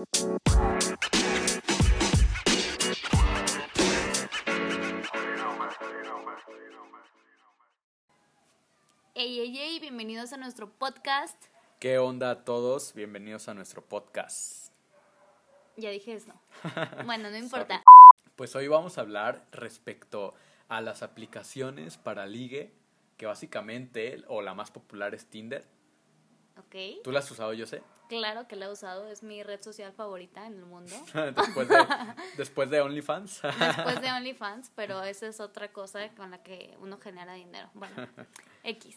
Hey, hey, hey, bienvenidos a nuestro podcast. ¿Qué onda a todos? Bienvenidos a nuestro podcast. Ya dije eso. Bueno, no importa. Pues hoy vamos a hablar respecto a las aplicaciones para ligue, que básicamente, o la más popular es Tinder. Ok. ¿Tú la has usado, yo sé? Claro que la he usado, es mi red social favorita en el mundo. después, de, después de OnlyFans. Después de OnlyFans, pero esa es otra cosa con la que uno genera dinero. Bueno, X.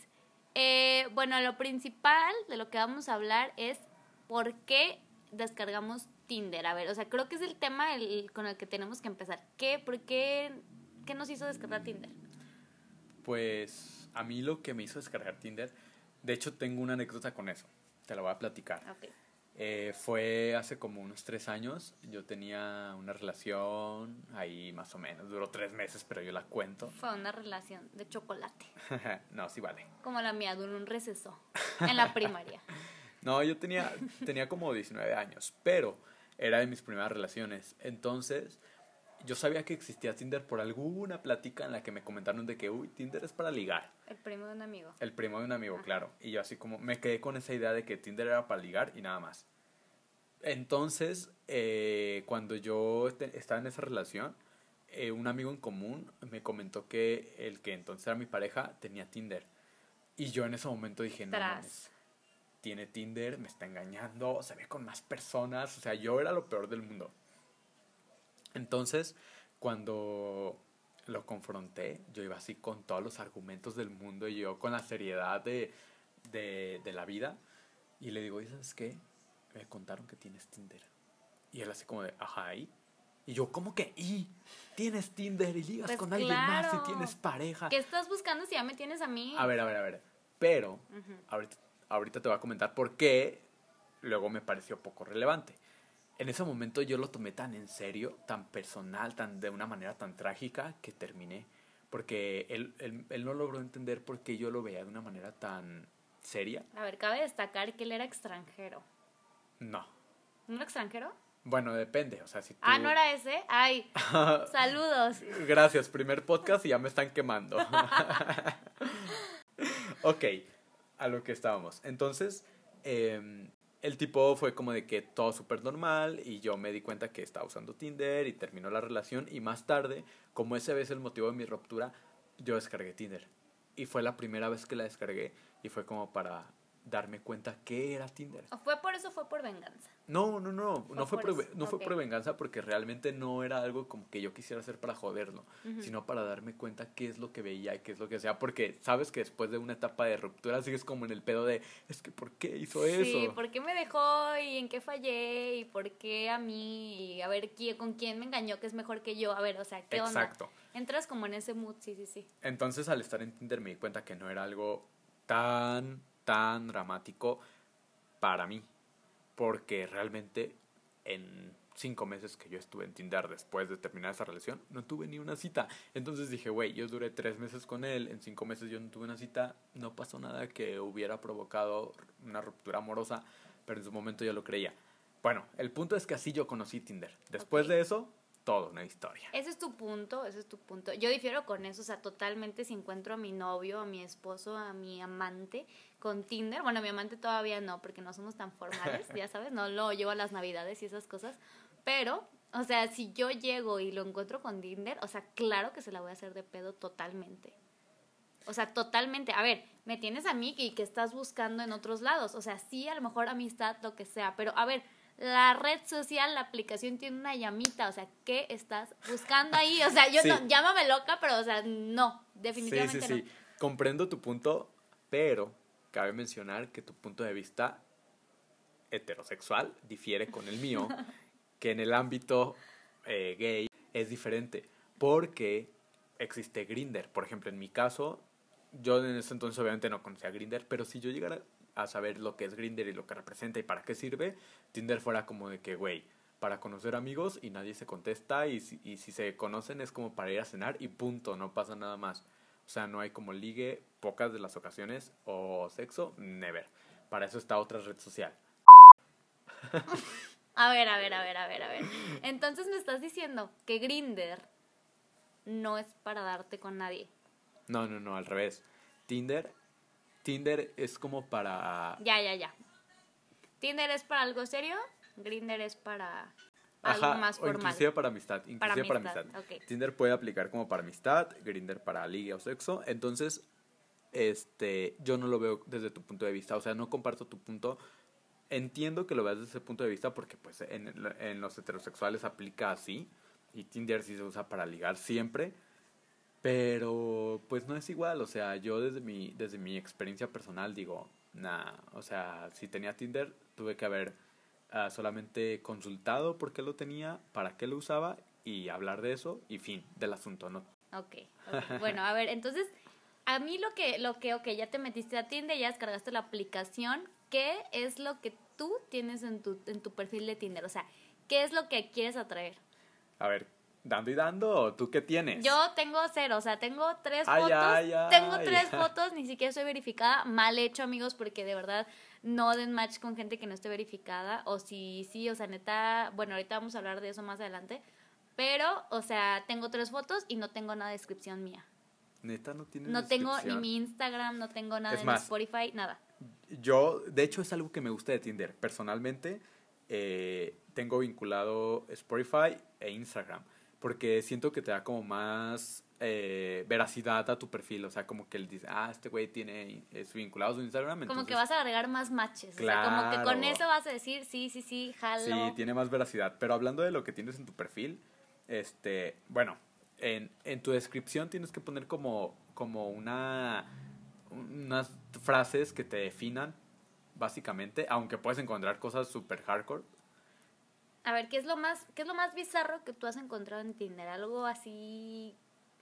Eh, bueno, lo principal de lo que vamos a hablar es por qué descargamos Tinder. A ver, o sea, creo que es el tema el- con el que tenemos que empezar. ¿Qué, por qué, qué nos hizo descargar Tinder? Pues a mí lo que me hizo descargar Tinder, de hecho tengo una anécdota con eso, te la voy a platicar. Ok. Eh, fue hace como unos tres años, yo tenía una relación ahí más o menos, duró tres meses, pero yo la cuento. Fue una relación de chocolate, no, sí vale. como la mía, duró un receso en la primaria. No, yo tenía, tenía como 19 años, pero era de mis primeras relaciones. Entonces, yo sabía que existía Tinder por alguna plática en la que me comentaron de que, uy, Tinder es para ligar. El primo de un amigo. El primo de un amigo, claro. Y yo así como me quedé con esa idea de que Tinder era para ligar y nada más. Entonces, eh, cuando yo estaba en esa relación, eh, un amigo en común me comentó que el que entonces era mi pareja tenía Tinder. Y yo en ese momento dije, no, mames, tiene Tinder, me está engañando, se ve con más personas, o sea, yo era lo peor del mundo. Entonces, cuando lo confronté, yo iba así con todos los argumentos del mundo y yo con la seriedad de, de, de la vida. Y le digo, ¿y sabes qué? Me contaron que tienes Tinder. Y él así como de, ajá, ¿y? Y yo, ¿cómo que y? Tienes Tinder y ligas Pues con alguien más claro. y tienes pareja. ¿Qué estás buscando si ya me tienes a mí? A ver, a ver, a ver. Pero Ujú. ahorita, ahorita te voy a comentar por qué luego me pareció poco relevante. En ese momento yo lo tomé tan en serio, tan personal, tan de una manera tan trágica que terminé. Porque él, él, él no logró entender por qué yo lo veía de una manera tan seria. A ver, cabe destacar que él era extranjero. No. ¿No era extranjero? Bueno, depende. O sea, si tú... Ah, ¿no era ese? Ay, saludos. Gracias, primer podcast y ya me están quemando. ok, a lo que estábamos. Entonces, em, el tipo fue como de que todo súper normal y yo me di cuenta que estaba usando Tinder y terminó la relación y más tarde, como ese vez el motivo de mi ruptura, yo descargué Tinder. Y fue la primera vez que la descargué y fue como para darme cuenta que era Tinder. ¿O fue por eso o fue por venganza? No, no, no, no fue, por no fue por venganza porque realmente no era algo como que yo quisiera hacer para joderlo, sino para darme cuenta qué es lo que veía y qué es lo que sea, porque sabes que después de una etapa de ruptura sigues como en el pedo de, es que ¿por qué hizo eso? Sí, ¿por qué me dejó y en qué fallé y por qué a mí y a ver quién, con quién me engañó que es mejor que yo? A ver, o sea, ¿qué onda? Exacto. Entras como en ese mood, sí, sí, sí. Entonces al estar en Tinder me di cuenta que no era algo tan, tan dramático para mí, porque realmente en cinco meses que yo estuve en Tinder después de terminar esa relación, no tuve ni una cita. Entonces dije, güey, yo duré tres meses con él, en cinco meses yo no tuve una cita, no pasó nada que hubiera provocado una ruptura amorosa, pero en su momento yo lo creía. Bueno, el punto es que así yo conocí Tinder. Después Ok. de eso, toda una historia. Ese es tu punto, ese es tu punto. Yo difiero con eso, o sea, totalmente si encuentro a mi novio, a mi esposo, a mi amante con Tinder, bueno, mi amante todavía no, porque no somos tan formales, ya sabes, no lo llevo a las navidades y esas cosas, pero, o sea, si yo llego y lo encuentro con Tinder, o sea, claro que se la voy a hacer de pedo totalmente. O sea, totalmente. A ver, me tienes a mí y que estás buscando en otros lados. O sea, sí, a lo mejor amistad, lo que sea. Pero, a ver, la red social, la aplicación tiene una llamita. O sea, ¿qué estás buscando ahí? O sea, yo Sí. no, llámame loca, pero, o sea, no. Sí, Definitivamente sí, sí. no. Comprendo tu punto, pero cabe mencionar que tu punto de vista heterosexual difiere con el mío, que en el ámbito eh, gay es diferente, porque existe Grinder. Por ejemplo, en mi caso, yo en ese entonces obviamente no conocía Grinder, pero si yo llegara a saber lo que es Grinder y lo que representa y para qué sirve, Tinder fuera como de que, güey, para conocer amigos y nadie se contesta y si, y si se conocen es como para ir a cenar y punto, no pasa nada más. O sea, no hay como ligue, pocas de las ocasiones, o sexo, never. Para eso está otra red social. A ver, a ver, a ver, a ver, a ver. Entonces me estás diciendo que Grinder no es para darte con nadie. No, no, no, al revés. Tinder, Tinder es como para... Ya, ya, ya. Tinder es para algo serio, Grinder es para algo Ajá, más o formal. inclusive para amistad. Inclusive para amistad. Tinder puede aplicar como para amistad, Grinder para liga o sexo. Entonces, este, yo no lo veo desde tu punto de vista. O sea, no comparto tu punto. Entiendo que lo veas desde ese punto de vista porque pues en, en los heterosexuales aplica así. Y Tinder sí se usa para ligar siempre. Pero pues no es igual. O sea, yo desde mi, desde mi experiencia personal digo, nah. O sea, si tenía Tinder, tuve que haber ah, solamente consultado por qué lo tenía, para qué lo usaba y hablar de eso y fin del asunto, ¿no? Ok, ok. Bueno, a ver, entonces, a mí lo que, lo que, ok, ya te metiste a Tinder, ya descargaste la aplicación, ¿qué es lo que tú tienes en tu, en tu perfil de Tinder? O sea, ¿qué es lo que quieres atraer? A ver, dando y dando, ¿tú qué tienes? Yo tengo cero, o sea, tengo tres Ay, fotos, ay, ay. tengo tres fotos, ni siquiera estoy verificada, mal hecho amigos, porque de verdad no den match con gente que no esté verificada, o si sí, o sea, neta, bueno, ahorita vamos a hablar de eso más adelante, pero, o sea, tengo tres fotos y no tengo nada de descripción mía. Neta, no tienes No tengo ni mi Instagram, no tengo nada Es más, Spotify, nada. Yo, de hecho, es algo que me gusta de Tinder. Personalmente, eh, tengo vinculado Spotify e Instagram. Porque siento que te da como más eh, veracidad a tu perfil. O sea, como que él dice, ah, este güey tiene es vinculado a su Instagram. Como que vas a agregar más matches. O sea, como que con Claro. eso vas a decir, sí, sí, sí, jalo. Sí, tiene más veracidad. Pero hablando de lo que tienes en tu perfil, este, bueno, en, en tu descripción tienes que poner como, como una unas frases que te definan, básicamente, aunque puedes encontrar cosas super hardcore. A ver, ¿qué es lo más, qué es lo más bizarro que tú has encontrado en Tinder? Algo así,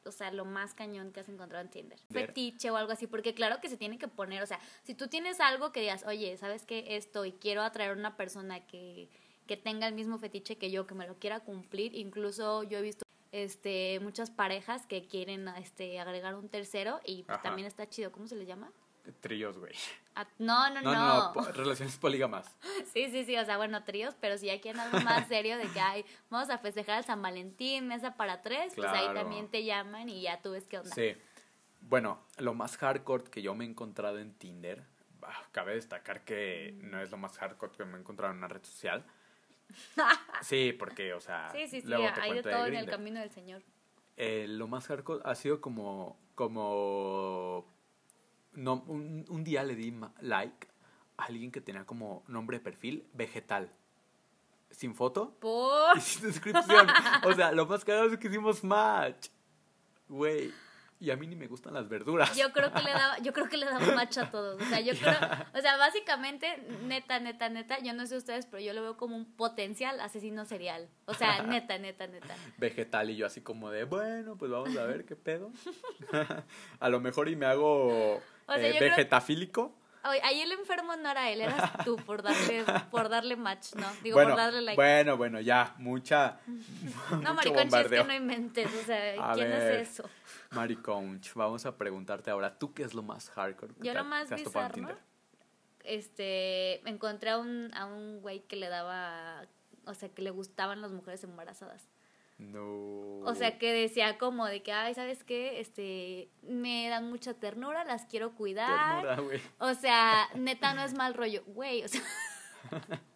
o sea, lo más cañón que has encontrado en Tinder. Fetiche o algo así, porque claro que se tiene que poner, o sea, si tú tienes algo que digas, oye, ¿sabes qué? Esto y quiero atraer a una persona que, que tenga el mismo fetiche que yo, que me lo quiera cumplir, incluso yo he visto este muchas parejas que quieren este agregar un tercero y pues, también está chido, ¿cómo se le llama? Tríos, güey. Ah, no, no, No, no. no, po- relaciones polígamas. Sí, sí, sí, o sea, bueno, tríos, pero si ya quieren algo más serio de que, ay, vamos a festejar el San Valentín, mesa para tres, pues ahí Claro. también te llaman y ya tú ves qué onda. Sí. Bueno, lo más hardcore que yo me he encontrado en Tinder, bah, cabe destacar que no es lo más hardcore que me he encontrado en una red social. Sí, porque, o sea, Sí, sí, sí, luego te hay de todo en el camino del Señor. Eh, lo más hardcore ha sido como, como, no, un, un día le di like a alguien que tenía como nombre de perfil vegetal, sin foto Por... y sin descripción. O sea, lo más caro es que hicimos match, güey. Y a mí ni me gustan las verduras. Yo creo que le daba, yo creo que le daba match a todos. O sea, yo creo, o sea, básicamente, neta, neta, neta, yo no sé ustedes, pero yo lo veo como un potencial asesino serial. O sea, neta, neta, neta. vegetal y yo así como de, bueno, pues vamos a ver qué pedo. a lo mejor y me hago O sea, eh, creo- vegetafílico. Oye, ahí el enfermo no era él, eras tú por darle, por darle match, ¿no? Digo, bueno, por darle like. bueno, bueno, ya, mucha. no, maricón, es que no inventes, o sea, A ¿quién ver. es eso? Mariconch, vamos a preguntarte ahora, ¿tú qué es lo más hardcore? Yo lo más bizarro, este, encontré a un, a un güey que le daba, o sea, que le gustaban las mujeres embarazadas. No. O sea, que decía como de que, ay, ¿sabes qué? Este, me dan mucha ternura, las quiero cuidar. Ternura, güey. O sea, neta, no es mal rollo. Güey, o sea.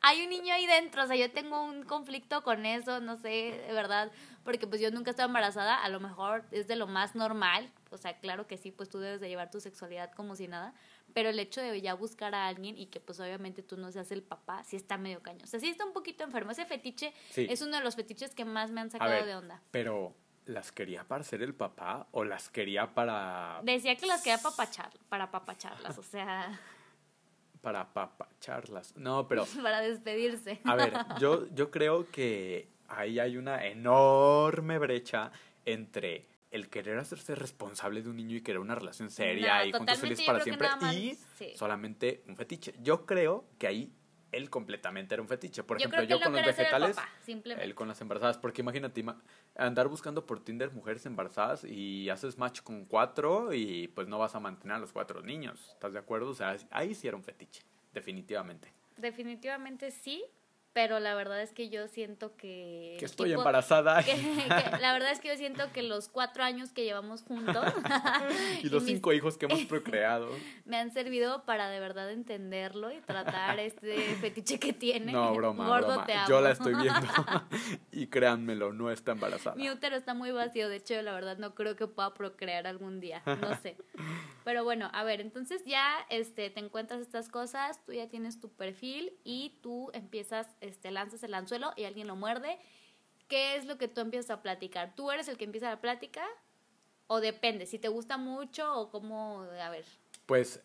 hay un niño ahí dentro, o sea, yo tengo un conflicto con eso, no sé, de verdad, porque pues yo nunca he estado embarazada, a lo mejor es de lo más normal, o sea, claro que sí, pues tú debes de llevar tu sexualidad como si nada, pero el hecho de ya buscar a alguien y que pues obviamente tú no seas el papá, sí está medio caño, o sea, sí está un poquito enfermo, ese fetiche Sí. es uno de los fetiches que más me han sacado ver, de onda. pero ¿las quería para ser el papá o las quería para Decía que las quería papachar, para papacharlas, o sea, para papacharlas? No, pero para despedirse. A ver, yo, yo creo que ahí hay una enorme brecha entre el querer hacerse responsable de un niño y querer una relación seria No, y juntos felices para siempre más- y sí. solamente un fetiche. Yo creo que ahí él completamente era un fetiche. Por yo ejemplo, yo con los el vegetales, papá, él con las embarazadas, porque imagínate, ima- andar buscando por Tinder mujeres embarazadas y haces match con cuatro y pues no vas a mantener a los cuatro niños. ¿Estás de acuerdo? O sea, ahí sí era un fetiche, definitivamente. Definitivamente sí, pero la verdad es que yo siento que... Que estoy embarazada. que- que la verdad es que yo siento que los cuatro años que llevamos juntos y los mis- cinco hijos que hemos procreado. me han servido para de verdad entenderlo y tratar este fetiche que tiene. No, broma, Gordo, broma. te amo. Yo la estoy viendo. y créanmelo, no está embarazada. Mi útero está muy vacío, de hecho, la verdad no creo que pueda procrear algún día, no sé. Pero bueno, a ver, entonces ya este, te encuentras estas cosas, tú ya tienes tu perfil y tú empiezas, este, lanzas el anzuelo y alguien lo muerde. ¿Qué es lo que tú empiezas a platicar? ¿Tú eres el que empieza la plática? ¿O depende? Si te gusta mucho o cómo, a ver. Pues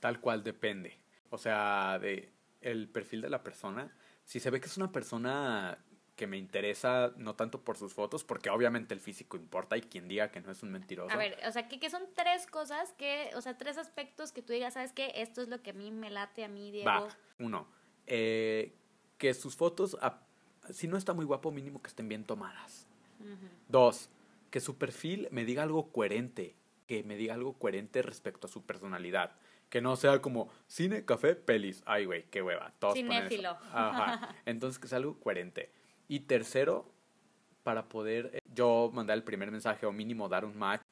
tal cual depende. O sea, de el perfil de la persona. Si se ve que es una persona que me interesa, no tanto por sus fotos, porque obviamente el físico importa y quien diga que no es un mentiroso. A ver, o sea, que, que son tres cosas que, o sea, tres aspectos que tú digas, ¿sabes qué? Esto es lo que a mí me late, a mí, Diego. Va, uno, eh, que sus fotos, si no está muy guapo, mínimo que estén bien tomadas. Dos, que su perfil me diga algo coherente, que me diga algo coherente respecto a su personalidad. Que no sea como cine, café, pelis. Ay, güey, qué hueva. Todos. Cinéfilo. Ajá. Entonces, que sea algo coherente. Y tercero, para poder eh, yo mandar el primer mensaje o mínimo dar un match,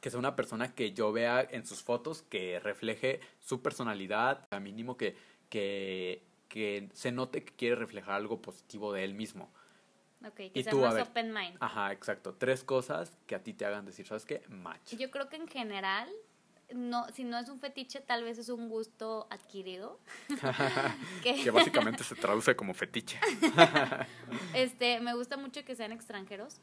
que sea una persona que yo vea en sus fotos que refleje su personalidad, a mínimo que, que, que se note que quiere reflejar algo positivo de él mismo. Ok, que Y seas tú, más ver. open mind. Ajá, exacto. Tres cosas que a ti te hagan decir, ¿sabes qué? Match. Yo creo que en general, no, si no es un fetiche, tal vez es un gusto adquirido. que, que básicamente se traduce como fetiche. este, me gusta mucho que sean extranjeros.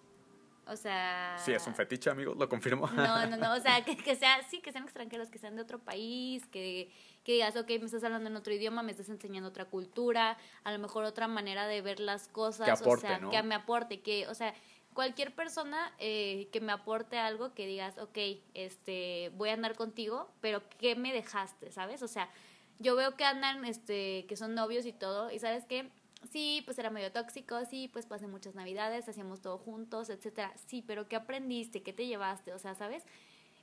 O sea. Sí, es un fetiche, amigos, lo confirmo. No, no, no, o sea, que, que sea, sí, que sean extranjeros, que sean de otro país, que, que digas, ok, me estás hablando en otro idioma, me estás enseñando otra cultura, a lo mejor otra manera de ver las cosas, Que aporte, o sea, ¿no? que me aporte, que, o sea, cualquier persona eh, que me aporte algo, que digas, ok, este, voy a andar contigo, pero ¿qué me dejaste, sabes? O sea, yo veo que andan, este, que son novios y todo, y ¿sabes qué? Sí, pues era medio tóxico, sí, pues pasé muchas navidades, hacíamos todo juntos, etcétera. Sí, pero ¿qué aprendiste? ¿Qué te llevaste? O sea, ¿sabes?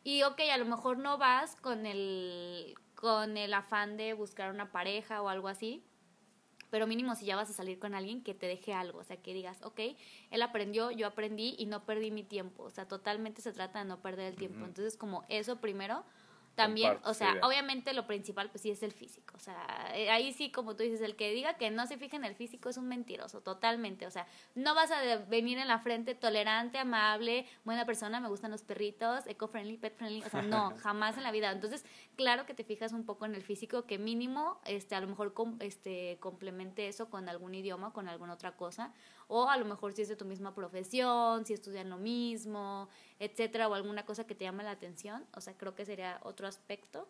Y ok, a lo mejor no vas con el, con el afán de buscar una pareja o algo así, pero mínimo si ya vas a salir con alguien que te deje algo, o sea, que digas, ok, él aprendió, yo aprendí y no perdí mi tiempo, o sea, totalmente se trata de no perder el tiempo. Entonces, como eso primero, también, o sea, obviamente lo principal pues sí es el físico, o sea, eh, ahí sí como tú dices, el que diga que no se fija en el físico es un mentiroso, totalmente, o sea, no vas a venir en la frente tolerante, amable, buena persona, me gustan los perritos, eco-friendly, pet-friendly, o sea, no, jamás en la vida. Entonces, claro que te fijas un poco en el físico, que mínimo, este, a lo mejor com- este, complemente eso con algún idioma, con alguna otra cosa, o a lo mejor si es de tu misma profesión, si estudian lo mismo, etcétera, o alguna cosa que te llame la atención, o sea, creo que sería otro aspecto.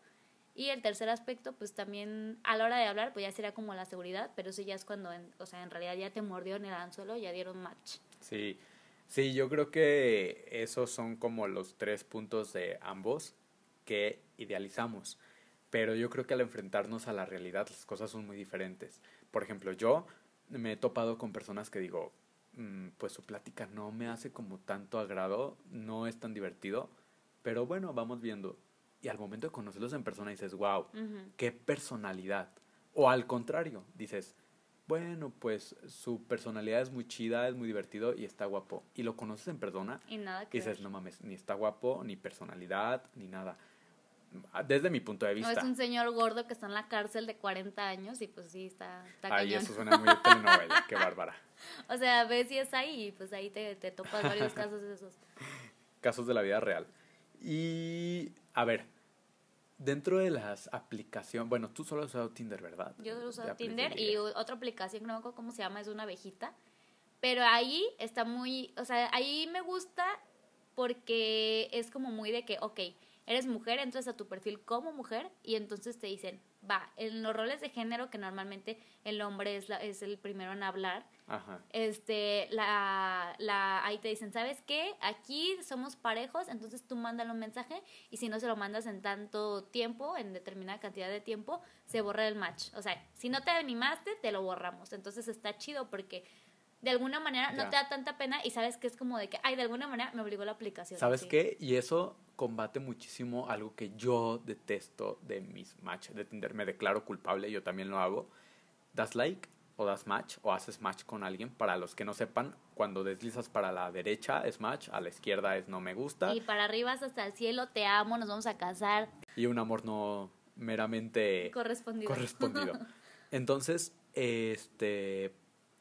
Y el tercer aspecto, pues también a la hora de hablar, pues ya sería como la seguridad, pero eso ya es cuando, o sea, en realidad ya te mordió en el anzuelo, ya dieron match. Sí, sí, yo creo que esos son como los tres puntos de ambos que idealizamos. Pero yo creo que al enfrentarnos a la realidad las cosas son muy diferentes. Por ejemplo, yo me he topado con personas que digo, "Mm, pues su plática no me hace como tanto agrado, no es tan divertido, pero bueno, vamos viendo. Y al momento de conocerlos en persona dices, wow, qué personalidad. O al contrario, dices, bueno, pues su personalidad es muy chida, es muy divertido y está guapo. Y lo conoces en persona Y nada que y dices, ver. no mames, ni está guapo, ni personalidad, ni nada. Desde mi punto de No vista. es un señor gordo que está en la cárcel de 40 años y pues sí, está, está Ay, cañón. eso suena muy de telenovela, qué bárbara. O sea, ves si es ahí y pues ahí te, te topas varios casos de esos. Casos de la vida real. Y, a ver, dentro de las aplicaciones, bueno, tú solo has usado Tinder, ¿verdad? Yo uso De apli- Tinder de y otra aplicación que no me acuerdo cómo se llama, es una abejita. Pero ahí está muy, o sea, ahí me gusta porque es como muy de que, ok, eres mujer, entras a tu perfil como mujer y entonces te dicen, va, en los roles de género que normalmente el hombre es, la, es el primero en hablar, Ajá. este, la, la, ahí te dicen, ¿sabes qué? Aquí somos parejos, entonces tú mándale un mensaje y si no se lo mandas en tanto tiempo, en determinada cantidad de tiempo, se borra el match. O sea, si no te animaste, te lo borramos. Entonces está chido porque de alguna manera Ya. no te da tanta pena y sabes que es como de que, ay, de alguna manera me obligó la aplicación. ¿Sabes qué? Y eso combate muchísimo algo que yo detesto de mis matches de Tinder. Me declaro culpable, yo también lo hago. Das like o das match o haces match con alguien. Para los que no sepan, cuando deslizas para la derecha es match, a la izquierda es no me gusta. Y para arriba es hasta el cielo, te amo, nos vamos a casar. Y un amor no meramente correspondido. correspondido. Entonces, este,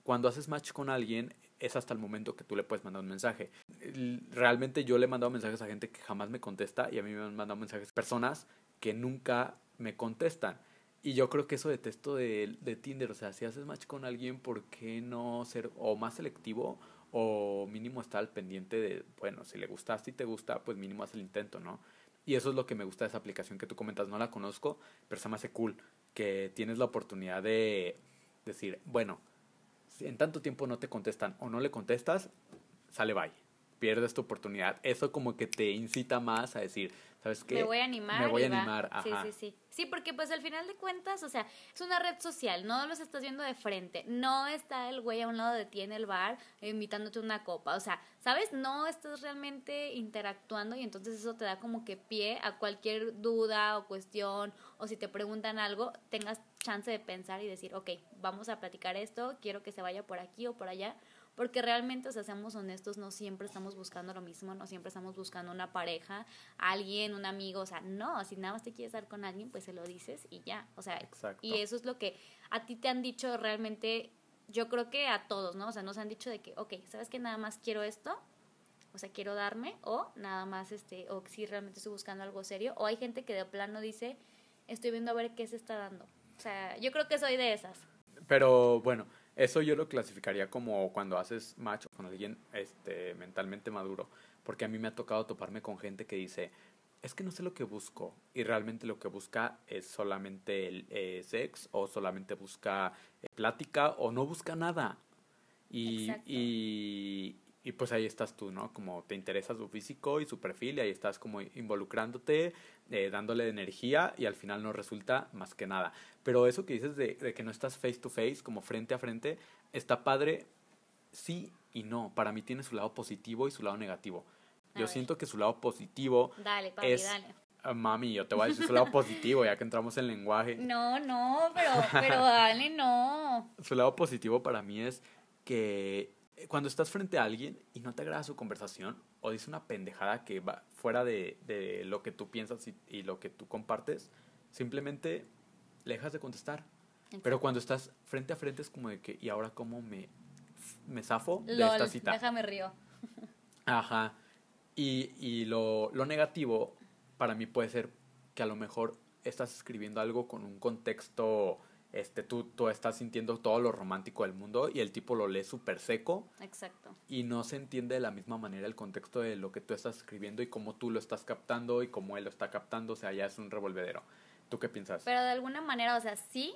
cuando haces match con alguien, es hasta el momento que tú le puedes mandar un mensaje. Realmente yo le he mandado mensajes a gente que jamás me contesta y a mí me han mandado mensajes personas que nunca me contestan. Y yo creo que eso detesto de, de Tinder. O sea, si haces match con alguien, ¿por qué no ser o más selectivo o mínimo estar al pendiente de, bueno, si le gustaste y te gusta, pues mínimo haz el intento, ¿no? Y eso es lo que me gusta de esa aplicación que tú comentas. No la conozco, pero se me hace cool que tienes la oportunidad de decir, bueno, en tanto tiempo no te contestan o no le contestas, sale bye. Pierdes tu oportunidad. Eso como que te incita más a decir, ¿sabes qué? Me voy a animar. Me voy a animar, ajá. Sí, sí, sí. Sí, porque pues al final de cuentas, o sea, es una red social, no los estás viendo de frente, no está el güey a un lado de ti en el bar invitándote una copa, o sea, ¿sabes? No estás realmente interactuando y entonces eso te da como que pie a cualquier duda o cuestión o si te preguntan algo, tengas chance de pensar y decir, ok, vamos a platicar esto, quiero que se vaya por aquí o por allá, porque realmente, o sea, seamos honestos, no siempre estamos buscando lo mismo, no siempre estamos buscando una pareja, alguien, un amigo, o sea, no, si nada más te quieres dar con alguien, pues se lo dices y ya, o sea, y eso es lo que a ti te han dicho realmente, yo creo que a todos, ¿no? O sea, nos han dicho de que, ok, ¿sabes que nada más quiero esto? O sea, quiero darme, o nada más, este, o si realmente estoy buscando algo serio, o hay gente que de plano dice, estoy viendo a ver qué se está dando. O sea, yo creo que soy de esas. Pero bueno, eso yo lo clasificaría como cuando haces match con alguien este, mentalmente maduro, porque a mí me ha tocado toparme con gente que dice, es que no sé lo que busco y realmente lo que busca es solamente el eh, sex o solamente busca eh, plática o no busca nada. Y, y, y pues ahí estás tú, ¿no? Como te interesa su físico y su perfil y ahí estás como involucrándote, eh, dándole energía y al final no resulta más que nada. Pero eso que dices de, de, que no estás face to face, como frente a frente, está padre, sí y no. Para mí tiene su lado positivo y su lado negativo. yo siento que su lado positivo dale, papi, es... Dale. Ah, mami, yo te voy a decir su lado positivo, ya que entramos en lenguaje. No, no, pero, pero dale, no. Su lado positivo para mí es que cuando estás frente a alguien y no te agrada su conversación o dice una pendejada que va fuera de, de lo que tú piensas y, lo que tú compartes, simplemente le dejas de contestar. Pero cuando estás frente a frente es como de que, ¿y ahora cómo me, me zafo de esta cita? Déjame río. Ajá. Y, y lo, lo negativo para mí puede ser que a lo mejor estás escribiendo algo con un contexto este, tú, tú estás sintiendo todo lo romántico del mundo y el tipo lo lee súper seco. Exacto. Y no se entiende de la misma manera el contexto de lo que tú estás escribiendo y cómo tú lo estás captando y cómo él lo está captando. O sea, ya es un revolvedero. ¿Tú qué piensas? Pero de alguna manera, o sea, sí,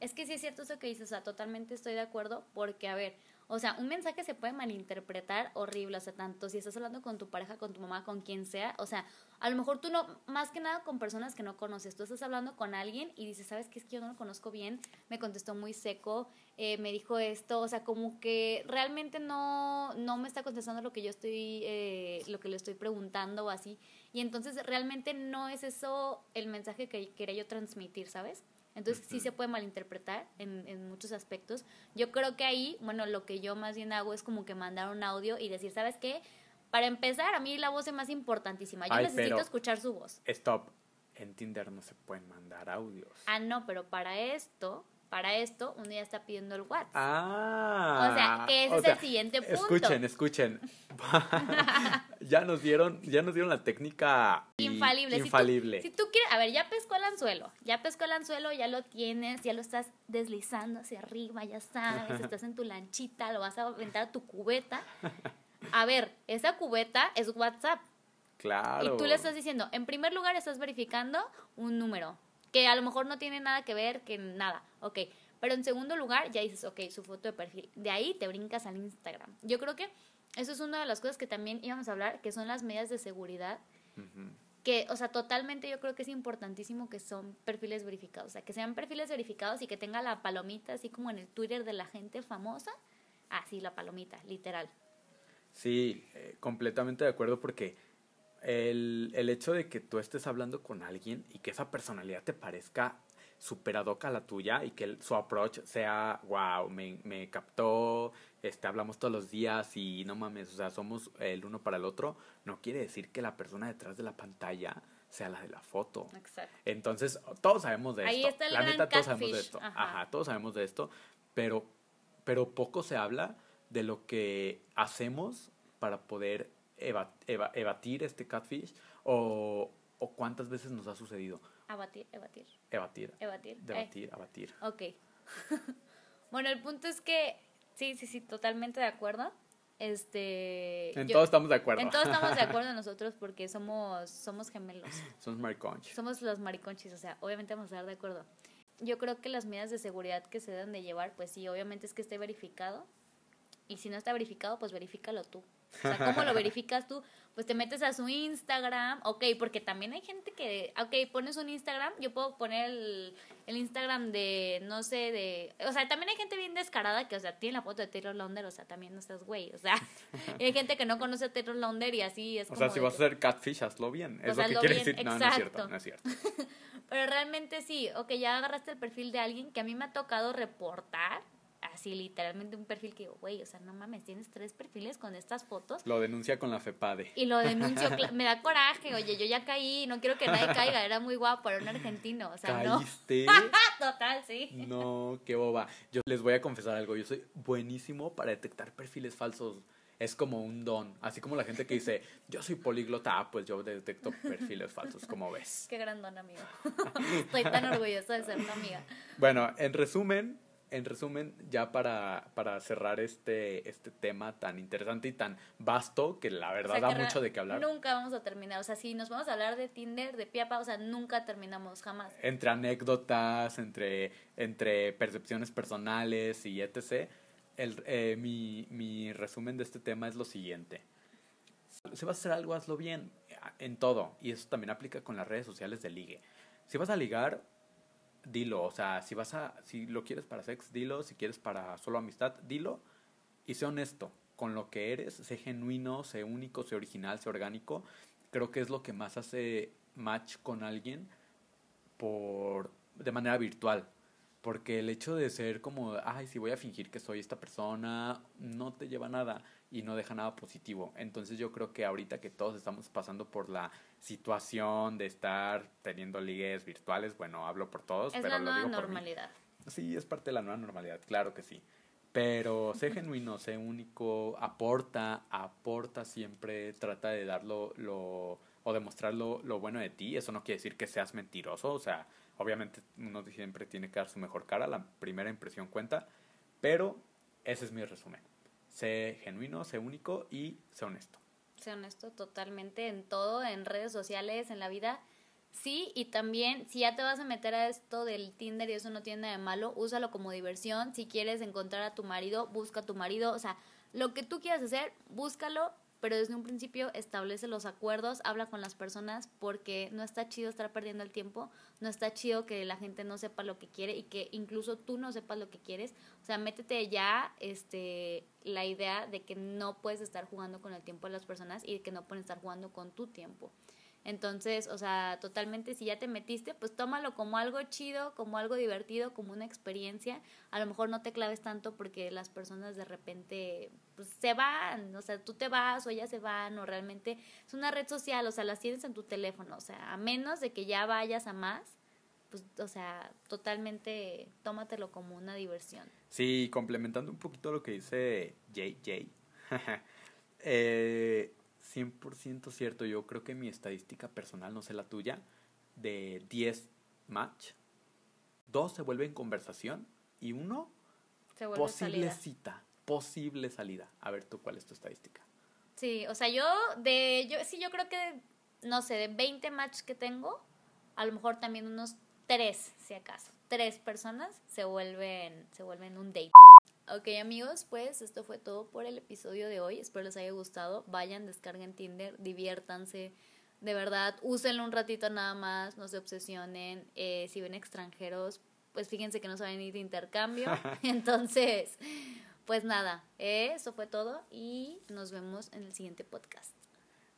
es que sí es cierto eso que dices, o sea, totalmente estoy de acuerdo porque, a ver, o sea, un mensaje se puede malinterpretar horrible, o sea, tanto si estás hablando con tu pareja, con tu mamá, con quien sea, o sea, a lo mejor tú no, más que nada con personas que no conoces, tú estás hablando con alguien y dices, ¿sabes qué? Es que yo no lo conozco bien, me contestó muy seco, eh, me dijo esto, o sea, como que realmente no, no me está contestando lo que yo estoy, eh, lo que le estoy preguntando o así, y entonces realmente no es eso el mensaje que quería yo transmitir, ¿sabes? Entonces sí se puede malinterpretar en, en, muchos aspectos. Yo creo que ahí, bueno, lo que yo más bien hago es como que mandar un audio y decir, ¿sabes qué? Para empezar, a mí la voz es más importantísima. Yo necesito escuchar su voz. Stop. En Tinder no se pueden mandar audios. Ah, no, pero para esto para esto, uno ya está pidiendo el WhatsApp. Ah. O sea, que ese es el siguiente punto. Escuchen, escuchen. ya nos dieron, ya nos dieron la técnica infalible. Infalible. Si tú, quieres, a ver, ya pescó el anzuelo, ya pescó el anzuelo, ya lo tienes, ya lo estás deslizando hacia arriba, ya sabes, estás en tu lanchita, lo vas a aventar a tu cubeta. A ver, esa cubeta es WhatsApp. Claro. Y tú le estás diciendo, en primer lugar estás verificando un número que a lo mejor no tiene nada que ver, que nada, ok. Pero en segundo lugar, ya dices, ok, su foto de perfil. De ahí te brincas al Instagram. Yo creo que eso es una de las cosas que también íbamos a hablar, que son las medidas de seguridad. Que, o sea, totalmente yo creo que es importantísimo que son perfiles verificados. O sea, que sean perfiles verificados y que tenga la palomita, así como en el Twitter de la gente famosa. Así, la palomita, literal. Sí, eh, completamente de acuerdo porque el, el hecho de que tú estés hablando con alguien y que esa personalidad te parezca super ad hoc a la tuya y que su approach sea, wow, me, me captó, este, hablamos todos los días y no mames, o sea, somos el uno para el otro, no quiere decir que la persona detrás de la pantalla sea la de la foto. Exacto. Entonces, todos sabemos de Ahí esto. está el la gran neta, todos sabemos de esto. Ajá. Ajá. todos sabemos de esto, pero, pero poco se habla de lo que hacemos para poder eva- eva- evadir este catfish o, o cuántas veces nos ha sucedido. Abatir, evatir, Evadir, evatir. Eh, debatir, abatir. ok. bueno, el punto es que, sí, sí, sí, totalmente de acuerdo. Este. En yo- todo estamos de acuerdo. En todo estamos de acuerdo nosotros porque somos, somos gemelos. Somos mariconchis. Somos los mariconchis, o sea, obviamente vamos a estar de acuerdo. Yo creo que las medidas de seguridad que se deben de llevar, pues sí, obviamente es que esté verificado. Y si no está verificado, pues verifícalo tú. O sea, ¿cómo lo verificas tú? Pues te metes a su Instagram, ok, porque también hay gente que, ok, pones un Instagram, yo puedo poner el, el Instagram de, no sé, de, o sea, también hay gente bien descarada que, o sea, tiene la foto de Taylor Launder, o sea, también no seas güey, o sea, y hay gente que no conoce a Taylor Launder y así es O como sea, si vas a hacer catfish, hazlo bien. Pues es lo que quiere bien, decir. No, no es cierto, no es cierto. Pero realmente sí, ok, ya agarraste el perfil de alguien que a mí me ha tocado reportar, así literalmente un perfil que digo, güey, o sea, no mames, tienes tres perfiles con estas fotos Lo denuncia con la FEPADE. y lo denuncio, me da coraje, oye, yo ya caí, no quiero que nadie caiga, era muy guapo, era un argentino, o sea, no. ¿Caíste? Total, sí. No, qué boba. Yo les voy a confesar algo. Yo soy buenísimo para detectar perfiles falsos. Es como un don. Así como la gente que dice, yo soy políglota, ah, pues yo detecto perfiles falsos, como ves. Qué grandón, amigo. Estoy tan orgullosa de ser una amiga. Bueno, en resumen, en resumen, ya para, para cerrar este, este tema tan interesante y tan vasto, que la O verdad sea, da mucho de qué hablar. Nunca vamos a terminar, o sea, si nos vamos a hablar de Tinder, de piapa, o sea, nunca terminamos, jamás. Entre anécdotas, entre, entre percepciones personales y etc. El, eh, mi, mi resumen de este tema es lo siguiente. Si vas a hacer algo, hazlo bien en todo. Y eso también aplica con las redes sociales de ligue. Si vas a ligar, dilo. O sea, si vas a, si lo quieres para sex, dilo. Si quieres para solo amistad, dilo. Y sé honesto con lo que eres. Sé genuino, sé único, sé original, sé orgánico. Creo que es lo que más hace match con alguien por de manera virtual. Porque el hecho de ser como, ay, si voy a fingir que soy esta persona, no te lleva a nada y no deja nada positivo. Entonces yo creo que ahorita que todos estamos pasando por la situación de estar teniendo ligues virtuales, bueno, hablo por todos, Es pero la lo nueva digo por mí. normalidad. Sí, es parte de la nueva normalidad, claro que sí. Pero sé genuino, sé único, aporta, aporta siempre, trata de dar lo, lo o demostrar lo, lo bueno de ti. Eso no quiere decir que seas mentiroso, o sea, obviamente uno siempre tiene que dar su mejor cara, la primera impresión cuenta, pero ese es mi resumen. Sé genuino, sé único y sé honesto. Sé honesto totalmente en todo, en redes sociales, en la vida. Sí, y también si ya te vas a meter a esto del Tinder y eso no tiene nada de malo, úsalo como diversión. Si quieres encontrar a tu marido, busca a tu marido. O sea, lo que tú quieras hacer, búscalo, pero desde un principio establece los acuerdos, habla con las personas porque no está chido estar perdiendo el tiempo, no está chido que la gente no sepa lo que quiere y que incluso tú no sepas lo que quieres. O sea, métete ya este la idea de que no puedes estar jugando con el tiempo de las personas y que no pueden estar jugando con tu tiempo. Entonces, o sea, totalmente si ya te metiste, pues tómalo como algo chido, como algo divertido, como una experiencia. A lo mejor no te claves tanto porque las personas de repente pues, se van, o sea, tú te vas o ellas se van o realmente es una red social, o sea, las tienes en tu teléfono, o sea, a menos de que ya vayas a más, pues, o sea, totalmente tómatelo como una diversión. Sí, complementando un poquito lo que dice JJ. eh, 100% cierto, yo creo que mi estadística personal, no sé la tuya, de 10 match, 2 se vuelven conversación y uno Se vuelve posible salida. cita, posible salida. A ver tú cuál es tu estadística. Sí, o sea, yo de yo sí yo creo que no sé, de 20 matches que tengo, a lo mejor también unos 3, si acaso. Tres personas se vuelven se vuelven un date. Ok, amigos, pues esto fue todo por el episodio de hoy. Espero les haya gustado. Vayan, descarguen Tinder, diviértanse. De verdad, úsenlo un ratito nada más, no se obsesionen. Eh, si ven extranjeros, pues fíjense que no saben ir de intercambio. Entonces, pues nada, eh, eso fue todo y nos vemos en el siguiente podcast.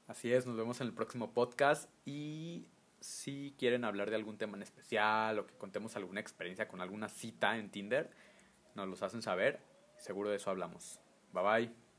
Así es, nos vemos en el próximo podcast y si quieren hablar de algún tema en especial o que contemos alguna experiencia con alguna cita en Tinder, nos los hacen saber. Seguro de eso hablamos. Bye bye.